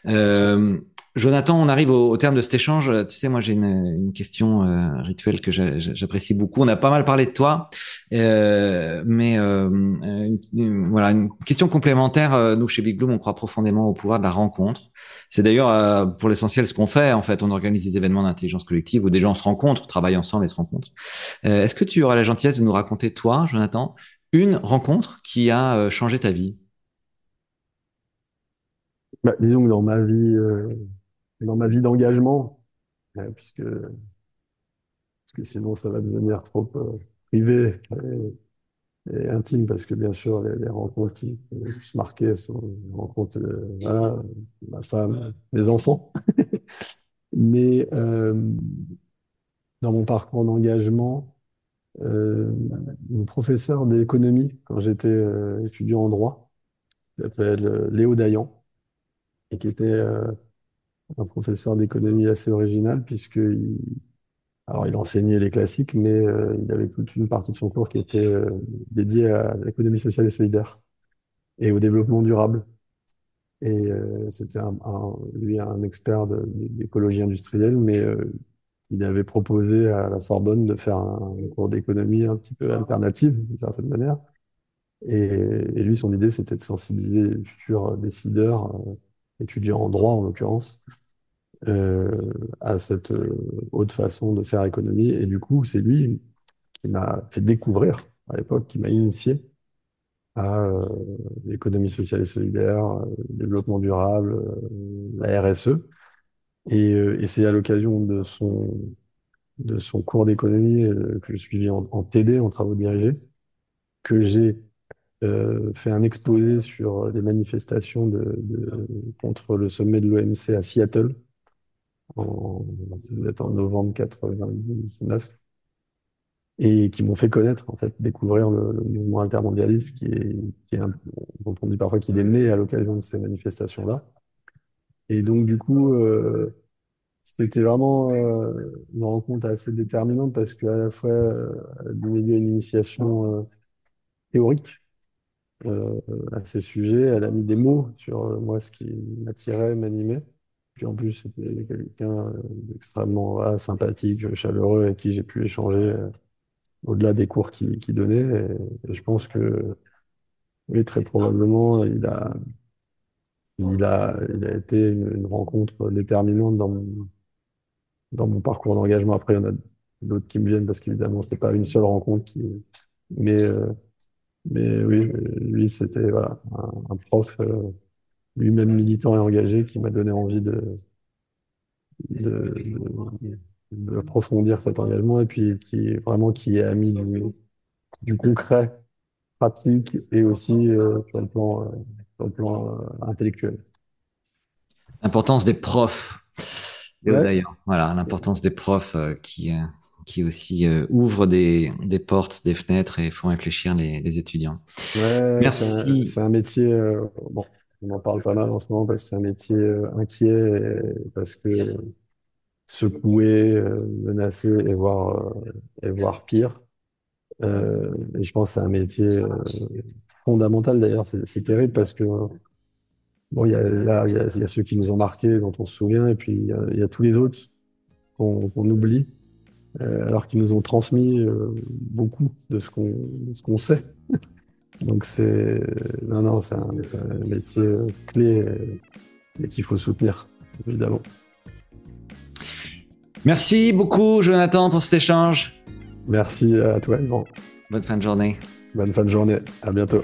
S1: Euh, Jonathan, on arrive au, au terme de cet échange. Tu sais, moi j'ai une, une question euh, rituelle que j'a- j'a- j'apprécie beaucoup. On a pas mal parlé de toi, euh, mais euh, voilà une question complémentaire. euh, Nous chez Big Bloom, on croit profondément au pouvoir de la rencontre. C'est d'ailleurs euh, pour l'essentiel ce qu'on fait. En fait, on organise des événements d'intelligence collective où des gens se rencontrent, travaillent ensemble et se rencontrent. Euh, Est-ce que tu aurais la gentillesse de nous raconter, toi, Jonathan, une rencontre qui a euh, changé ta vie?
S2: Bah, disons que dans ma vie, euh, dans ma vie d'engagement, euh, puisque, parce que sinon ça va devenir trop euh, privé et, et intime, parce que bien sûr les, les rencontres qui le plus marqué sont les rencontres, euh, voilà, ma femme, mes enfants. Mais euh, dans mon parcours d'engagement, euh, mon professeur d'économie, quand j'étais étudiant en droit, s'appelle Léo Dayan, et qui était un professeur d'économie assez original, puisqu'il alors, il enseignait les classiques, mais euh, il avait toute une partie de son cours qui était euh, dédiée à l'économie sociale et solidaire et au développement durable. Et euh, c'était lui un expert d'écologie industrielle, mais il avait proposé à la Sorbonne de faire un, cours d'économie un petit peu alternative, d'une certaine manière. Et, lui, son idée, c'était de sensibiliser les futurs décideurs, étudiants en droit en l'occurrence, à cette euh, autre façon de faire économie. Et du coup, c'est lui qui m'a fait découvrir à l'époque, qui m'a initié à euh, l'économie sociale et solidaire, euh, le développement durable, euh, la RSE. Et, euh, et c'est à l'occasion de son, de son cours d'économie euh, que je suivis en, en TD, en travaux dirigés, que j'ai euh, fait un exposé sur les manifestations de, de- contre le sommet de l'OMC à Seattle, en, en novembre 99 et qui m'ont fait connaître, en fait, découvrir le, mouvement altermondialiste qui est, dont on dit parfois qu'il est né à l'occasion de ces manifestations-là. Et donc, du coup, euh, C'était vraiment euh, une rencontre assez déterminante parce qu'à la fois, euh, a donné lieu à une initiation euh, théorique à ces sujets. Elle a mis des mots sur moi, ce qui m'attirait, m'animait. Puis en plus, c'était quelqu'un euh, d'extrêmement voilà, sympathique, chaleureux, avec qui j'ai pu échanger euh, au-delà des cours qu'il donnait. Et, je pense que, oui, très probablement, il a, il a, il a été une, rencontre déterminante dans mon, dans mon parcours d'engagement. Après, il y en a d'autres qui me viennent parce qu'évidemment, c'est pas une seule rencontre mais, euh, mais oui, lui, c'était voilà, un, prof, euh, lui-même militant et engagé, qui m'a donné envie de, de, de, approfondir cet engagement et puis qui vraiment qui a mis du, du concret, pratique et aussi euh, sur le plan, euh, sur le plan euh, intellectuel.
S1: L'importance des profs.
S2: Ouais,
S1: d'ailleurs, voilà, l'importance des profs euh, qui, euh, qui aussi euh, ouvrent des, des portes, des fenêtres et font réfléchir les, les étudiants.
S2: ouais, c'est un,
S1: Merci.
S2: c'est un métier, euh, bon, on en parle pas mal en ce moment parce que c'est un métier euh, inquiet et parce que secoué, euh, menacé et voire, euh, et voire pire. Euh, et je pense que c'est un métier fondamental d'ailleurs. C'est terrible parce que bon, il y a, ceux qui nous ont marqués, dont on se souvient, et puis il y a, tous les autres qu'on oublie, alors qu'ils nous ont transmis beaucoup de ce qu'on de ce qu'on sait. Donc c'est non, non, c'est un, métier euh, clé et, et qu'il faut soutenir, évidemment.
S1: Merci beaucoup, Jonathan, pour cet échange.
S2: Merci à toi, Yvan.
S1: Bonne fin de journée.
S2: Bonne fin de journée. À bientôt.